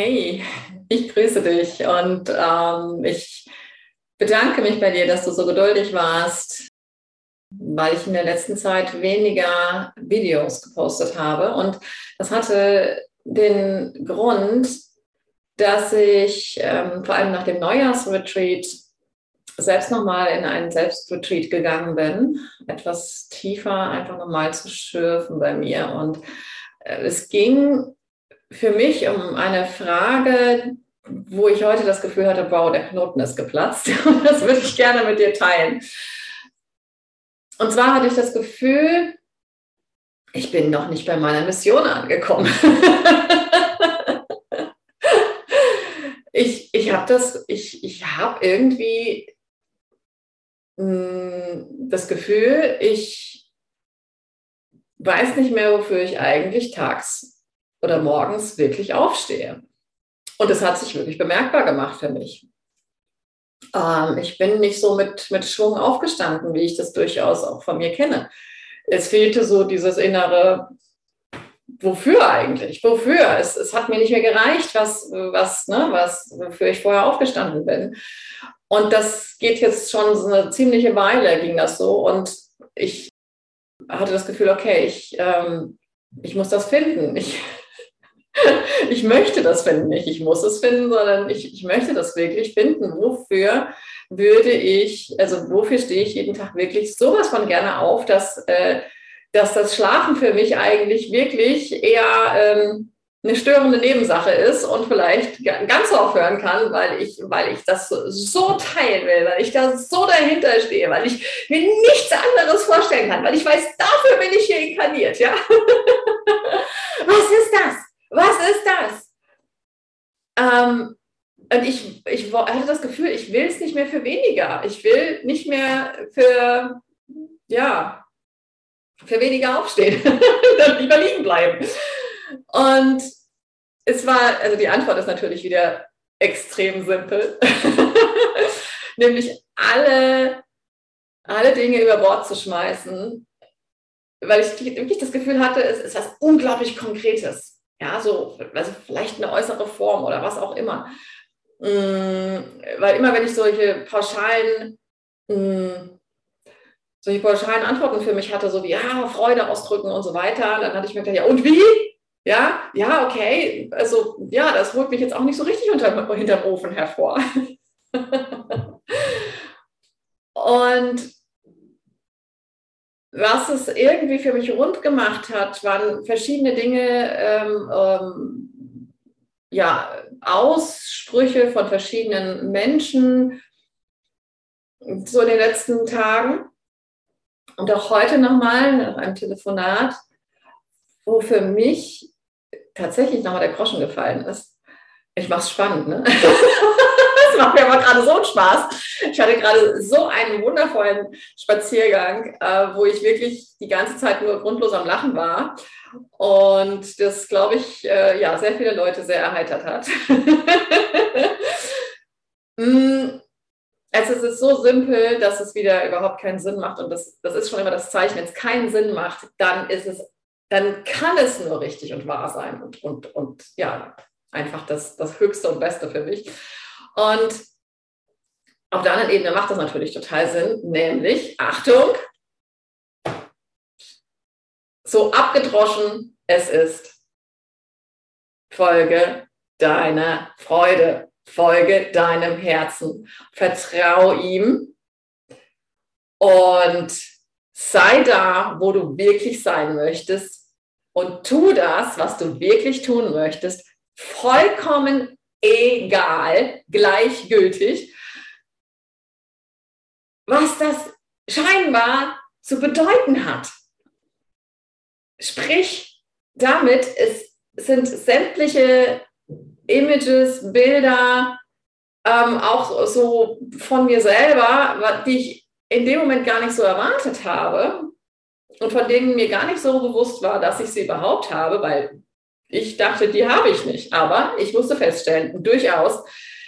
Hey, ich grüße dich und ähm, ich bedanke mich bei dir, dass du so geduldig warst, weil ich in der letzten Zeit weniger Videos gepostet habe. Und das hatte den Grund, dass ich ähm, vor allem nach dem Neujahrsretreat selbst nochmal in einen Selbstretreat gegangen bin, etwas tiefer einfach nochmal zu schürfen bei mir. Und äh, es ging für mich um eine Frage, wo ich heute das Gefühl hatte, wow, der Knoten ist geplatzt. Und das würde ich gerne mit dir teilen. Und zwar hatte ich das Gefühl, ich bin noch nicht bei meiner Mission angekommen. ich ich habe das, ich, ich habe irgendwie mh, hm, das Gefühl, ich weiß nicht mehr, wofür ich eigentlich tags oder morgens wirklich aufstehe. Und es hat sich wirklich bemerkbar gemacht für mich. Ähm, ich bin nicht so mit, mit Schwung aufgestanden, wie ich das durchaus auch von mir kenne. Es fehlte so dieses innere, wofür eigentlich? Wofür? Es, es hat mir nicht mehr gereicht, was, was, ne, was, wofür ich vorher aufgestanden bin. Und das geht jetzt schon so eine ziemliche Weile, ging das so. Und ich hatte das Gefühl, okay, ich, ähm, ich muss das finden. Ich, ich möchte das finden, nicht ich muss es finden, sondern ich, ich möchte das wirklich finden. Wofür würde ich, also wofür stehe ich jeden Tag wirklich sowas von gerne auf, dass, äh, dass das Schlafen für mich eigentlich wirklich eher ähm, eine störende Nebensache ist und vielleicht ganz aufhören kann, weil ich, weil ich das so teilen will, weil ich da so dahinter stehe, weil ich mir nichts anderes vorstellen kann, weil ich weiß, dafür bin ich hier inkarniert, ja. Was ist das? Was ist das? Ähm, und ich, ich hatte das Gefühl, ich will es nicht mehr für weniger. Ich will nicht mehr für, ja, für weniger aufstehen, lieber liegen bleiben. Und es war, also die Antwort ist natürlich wieder extrem simpel, nämlich alle, alle Dinge über Bord zu schmeißen, weil ich wirklich das Gefühl hatte, es ist was unglaublich Konkretes. Ja, so, also vielleicht eine äußere Form oder was auch immer. Mm, weil immer, wenn ich solche pauschalen, mm, solche pauschalen Antworten für mich hatte, so wie, ja, Freude ausdrücken und so weiter, dann hatte ich mir gedacht, ja, und wie? Ja, ja, okay. Also, ja, das holt mich jetzt auch nicht so richtig unter, hinterm Ofen hervor. und was es irgendwie für mich rund gemacht hat, waren verschiedene Dinge, ähm, ähm, ja, Aussprüche von verschiedenen Menschen, so in den letzten Tagen. Und auch heute nochmal nach einem Telefonat, wo für mich tatsächlich nochmal der Groschen gefallen ist. Ich mache es spannend, ne? macht mir aber gerade so einen Spaß. Ich hatte gerade so einen wundervollen Spaziergang, äh, wo ich wirklich die ganze Zeit nur grundlos am Lachen war. Und das, glaube ich, äh, ja, sehr viele Leute sehr erheitert hat. mm, also es ist so simpel, dass es wieder überhaupt keinen Sinn macht. Und das, das ist schon immer das Zeichen, wenn es keinen Sinn macht, dann ist es, dann kann es nur richtig und wahr sein und, und, und ja, einfach das, das Höchste und Beste für mich. Und auf der anderen Ebene macht das natürlich total Sinn, nämlich, Achtung, so abgedroschen es ist, folge deiner Freude, folge deinem Herzen, vertrau ihm und sei da, wo du wirklich sein möchtest und tu das, was du wirklich tun möchtest, vollkommen egal, gleichgültig, was das scheinbar zu bedeuten hat. Sprich, damit es sind sämtliche Images, Bilder, ähm, auch so von mir selber, die ich in dem Moment gar nicht so erwartet habe und von denen mir gar nicht so bewusst war, dass ich sie überhaupt habe, weil ich dachte, die habe ich nicht. Aber ich musste feststellen, durchaus,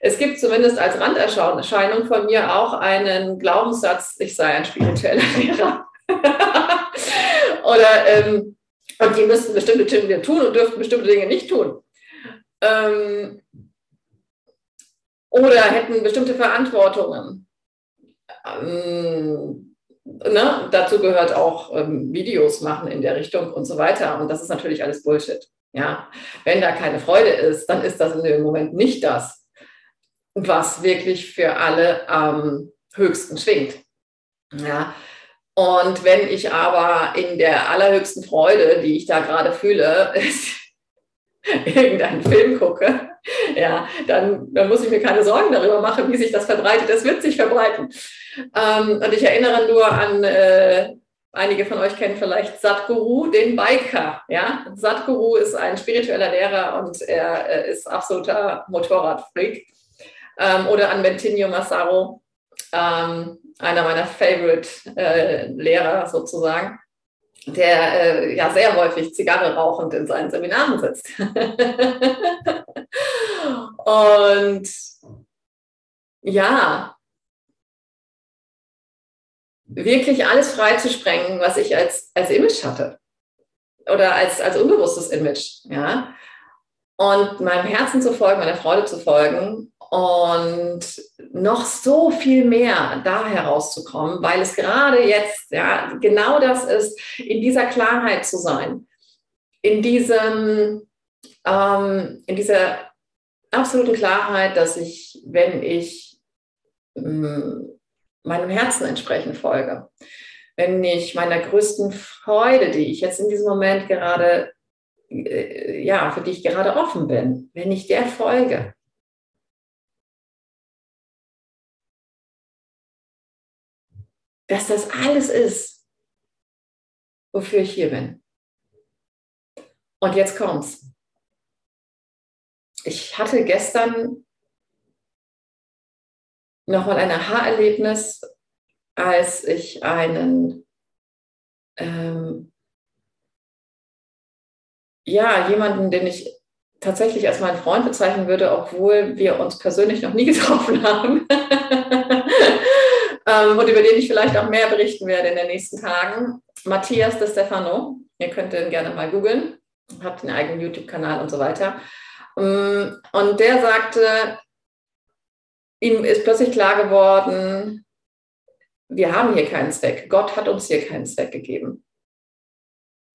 es gibt zumindest als Randerscheinung von mir auch einen Glaubenssatz, ich sei ein spiritueller Lehrer. Oder ähm, und die müssten bestimmte Dinge tun und dürften bestimmte Dinge nicht tun. ähm, oder hätten bestimmte Verantwortungen. Ähm, ne? Dazu gehört auch ähm, Videos machen in der Richtung und so weiter. Und das ist natürlich alles Bullshit. Ja, wenn da keine Freude ist, dann ist das in dem Moment nicht das, was wirklich für alle am höchsten schwingt. Ja, und wenn ich aber in der allerhöchsten Freude, die ich da gerade fühle, irgendeinen Film gucke, ja, dann, dann, muss ich mir keine Sorgen darüber machen, wie sich das verbreitet. Das wird sich verbreiten. Ähm, und ich erinnere nur an, äh, einige von euch kennen vielleicht Satguru, den Biker. Ja? Satguru ist ein spiritueller Lehrer und er äh, ist absoluter Motorradfreak. Ähm, oder an Bentinho Massaro, ähm, einer meiner Favorite-Lehrer äh, sozusagen der äh, ja sehr häufig Zigarre rauchend in seinen Seminaren sitzt. und ja, wirklich alles freizusprengen, was ich als, als Image hatte oder als, als unbewusstes Image, ja. Und meinem Herzen zu folgen, meiner Freude zu folgen und noch so viel mehr da herauszukommen, weil es gerade jetzt ja genau das ist, in dieser Klarheit zu sein, in diesem, ähm, in dieser absoluten Klarheit, dass ich, wenn ich ähm, meinem Herzen entsprechend folge, wenn ich meiner größten Freude, die ich jetzt in diesem Moment gerade, äh, ja, für die ich gerade offen bin, wenn ich der folge, dass das alles ist, wofür ich hier bin. Und jetzt kommt's. Ich hatte gestern nochmal ein Aha-Erlebnis, als ich einen, ähm, ja, jemanden, den ich tatsächlich als meinen Freund bezeichnen würde, obwohl wir uns persönlich noch nie getroffen haben, ähm, und über den ich vielleicht auch mehr berichten werde in den nächsten Tagen. Matthias de Stefano, ihr könnt ihn gerne mal googeln, habt einen eigenen YouTube-Kanal und so weiter. Ähm, und der sagte, ihm ist plötzlich klar geworden, wir haben hier keinen Zweck. Gott hat uns hier keinen Zweck gegeben.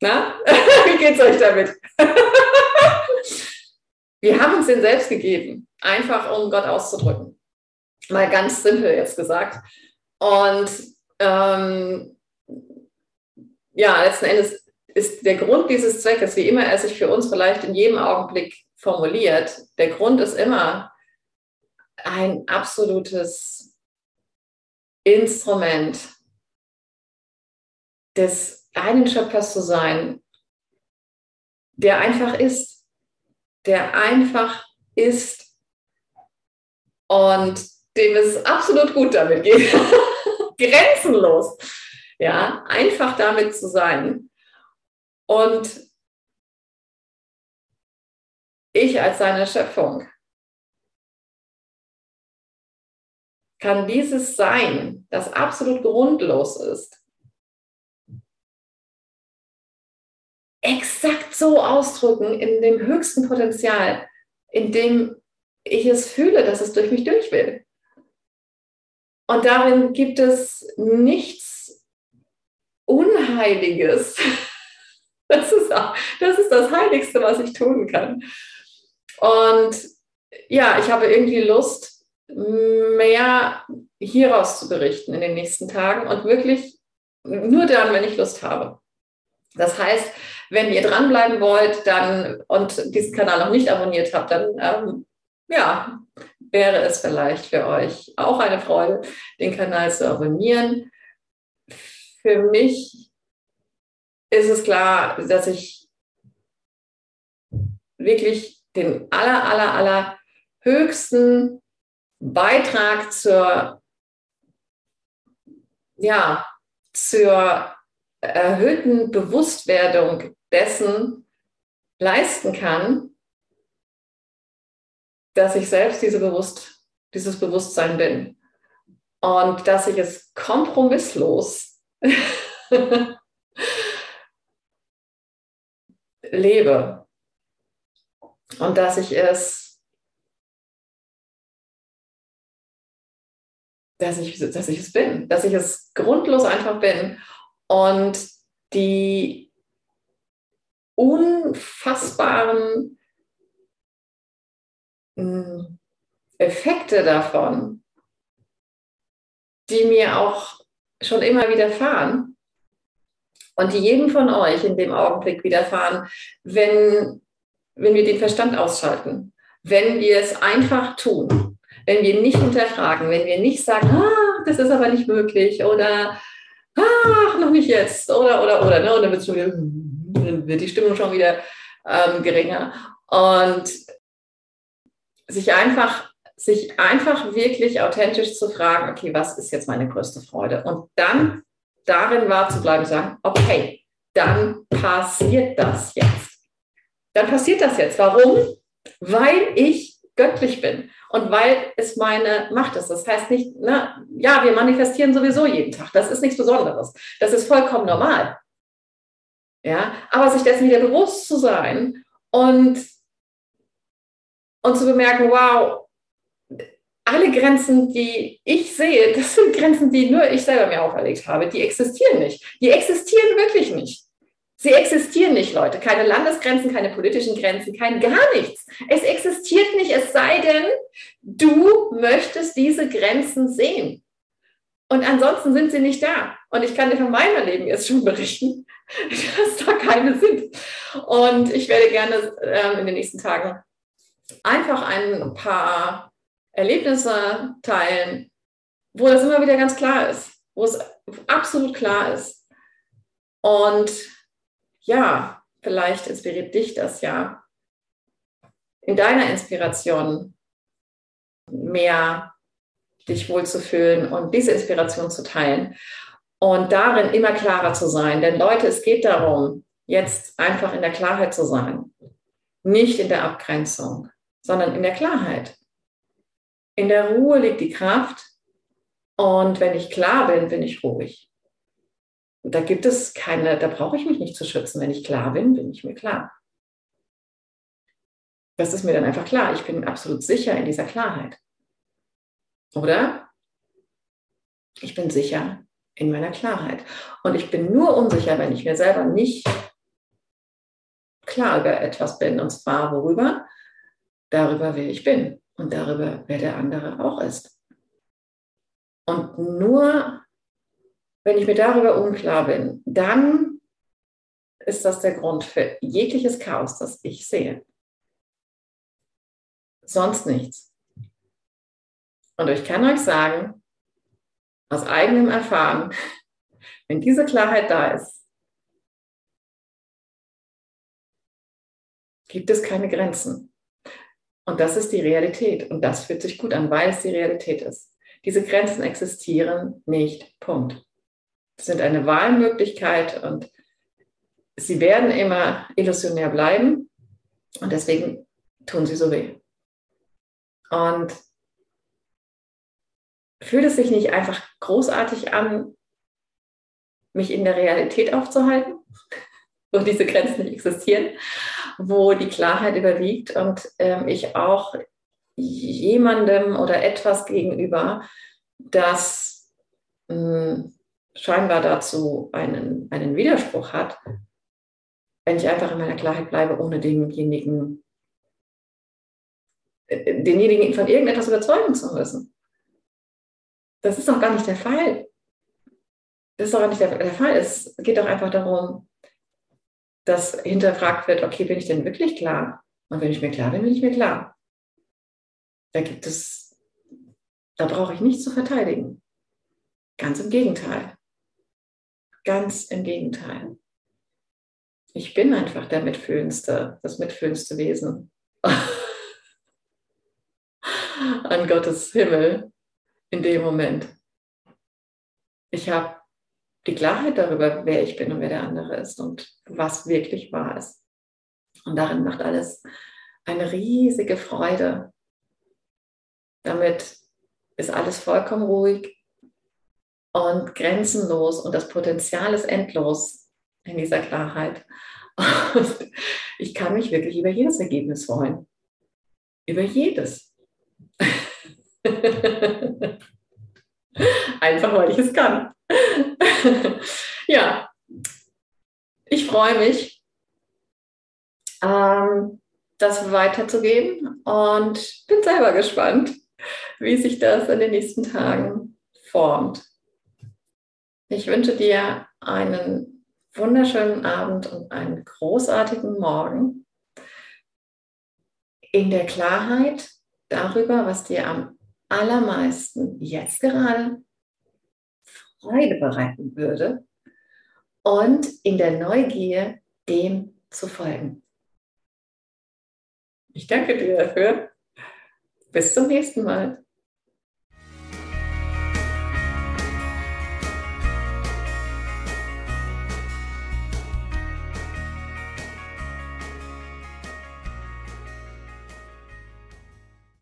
Na, wie geht's euch damit? wir haben uns den selbst gegeben, einfach um Gott auszudrücken. Mal ganz simpel jetzt gesagt. Und ähm, ja, letzten Endes ist der Grund dieses Zweckes, wie immer er sich für uns vielleicht in jedem Augenblick formuliert, der Grund ist immer ein absolutes Instrument des einen Schöpfers zu sein, der einfach ist, der einfach ist und dem es absolut gut damit geht. Grenzenlos. Ja, einfach damit zu sein. Und ich als seine Schöpfung kann dieses Sein, das absolut grundlos ist, exakt so ausdrücken in dem höchsten Potenzial, in dem ich es fühle, dass es durch mich durch will. Und darin gibt es nichts Unheiliges. Das ist, auch, das ist das Heiligste, was ich tun kann. Und ja, ich habe irgendwie Lust, mehr hieraus zu berichten in den nächsten Tagen und wirklich nur dann, wenn ich Lust habe. Das heißt, wenn ihr dranbleiben wollt dann, und diesen Kanal noch nicht abonniert habt, dann ähm, ja, wäre es vielleicht für euch auch eine Freude, den Kanal zu abonnieren. Für mich ist es klar, dass ich wirklich den aller, aller, aller höchsten Beitrag zur, ja, zur erhöhten Bewusstwerdung dessen leisten kann, dass ich selbst diese Bewusst, dieses Bewusstsein bin und dass ich es kompromisslos lebe. Und dass ich es, dass ich, dass ich es bin, dass ich es grundlos einfach bin. Und die unfassbaren hm, Effekte davon, die mir auch schon immer widerfahren und die jedem von euch in dem Augenblick widerfahren, wenn, wenn wir den Verstand ausschalten, wenn wir es einfach tun, wenn wir nicht hinterfragen, wenn wir nicht sagen, ah, das ist aber nicht möglich oder ach, noch nicht jetzt oder oder oder, ne? und dann, wieder, dann wird die Stimmung schon wieder ähm, geringer und sich einfach sich einfach wirklich authentisch zu fragen, okay, was ist jetzt meine größte Freude? Und dann darin wahr zu bleiben, sagen, okay, dann passiert das jetzt. Dann passiert das jetzt. Warum? Weil ich göttlich bin und weil es meine Macht ist. Das heißt nicht, na, ja, wir manifestieren sowieso jeden Tag. Das ist nichts Besonderes. Das ist vollkommen normal. Ja, aber sich dessen wieder bewusst zu sein und, und zu bemerken, wow, alle Grenzen, die ich sehe, das sind Grenzen, die nur ich selber mir auferlegt habe. Die existieren nicht. Die existieren wirklich nicht. Sie existieren nicht, Leute. Keine Landesgrenzen, keine politischen Grenzen, kein gar nichts. Es existiert nicht, es sei denn, du möchtest diese Grenzen sehen. Und ansonsten sind sie nicht da. Und ich kann dir von meinem Leben jetzt schon berichten, dass da keine sind. Und ich werde gerne ähm, in den nächsten Tagen einfach ein paar Erlebnisse teilen, wo das immer wieder ganz klar ist, wo es absolut klar ist. Und ja, vielleicht inspiriert dich das ja, in deiner Inspiration mehr dich wohlzufühlen und diese Inspiration zu teilen und darin immer klarer zu sein. Denn Leute, es geht darum, jetzt einfach in der Klarheit zu sein, nicht in der Abgrenzung, sondern in der Klarheit. In der Ruhe liegt die Kraft. Und wenn ich klar bin, bin ich ruhig. Da gibt es keine, da brauche ich mich nicht zu schützen. Wenn ich klar bin, bin ich mir klar. Das ist mir dann einfach klar. Ich bin absolut sicher in dieser Klarheit. Oder? Ich bin sicher in meiner Klarheit. Und ich bin nur unsicher, wenn ich mir selber nicht klar über etwas bin. Und zwar worüber? Darüber, wer ich bin und darüber, wer der andere auch ist. Und nur wenn ich mir darüber unklar bin, dann ist das der Grund für jegliches Chaos, das ich sehe. Sonst nichts. Und ich kann euch sagen, aus eigenem Erfahren, wenn diese Klarheit da ist, gibt es keine Grenzen. Und das ist die Realität. Und das fühlt sich gut an, weil es die Realität ist. Diese Grenzen existieren nicht. Punkt. Sind eine Wahlmöglichkeit und sie werden immer illusionär bleiben. Und deswegen tun sie so weh. Und fühlt es sich nicht einfach großartig an, mich in der Realität aufzuhalten, wo diese Grenzen nicht existieren? wo die Klarheit überwiegt und ähm, ich auch jemandem oder etwas gegenüber, das mh, hm, scheinbar dazu einen, einen Widerspruch hat, wenn ich einfach in meiner Klarheit bleibe, ohne denjenigen, äh, denjenigen von irgendetwas überzeugen zu müssen. Das ist doch gar nicht der Fall. Das ist doch gar nicht der, der Fall. Es geht doch einfach darum, dass hinterfragt wird, okay, bin ich denn wirklich klar? Und wenn ich mir klar bin, bin ich mir klar. Da gibt es, da brauche ich nichts zu verteidigen. Ganz im Gegenteil. Ganz im Gegenteil. Ich bin einfach der mitfühlendste, das mitfühlendste Wesen an Gottes Himmel in dem Moment. Ich habe die Klarheit darüber, wer ich bin und wer der andere ist und was wirklich wahr ist. Und darin macht alles eine riesige Freude. Damit ist alles vollkommen ruhig und grenzenlos und das Potenzial ist endlos in dieser Klarheit. Und ich kann mich wirklich über jedes Ergebnis freuen. Über jedes. Einfach weil ich es kann. ja, ich freue mich, ähm, das weiterzugeben und bin selber gespannt, wie sich das in den nächsten Tagen formt. Ich wünsche dir einen wunderschönen Abend und einen großartigen Morgen in der Klarheit darüber, was dir am allermeisten jetzt gerade Freude bereiten würde und in der Neugier dem zu folgen. Ich danke dir dafür. Bis zum nächsten Mal.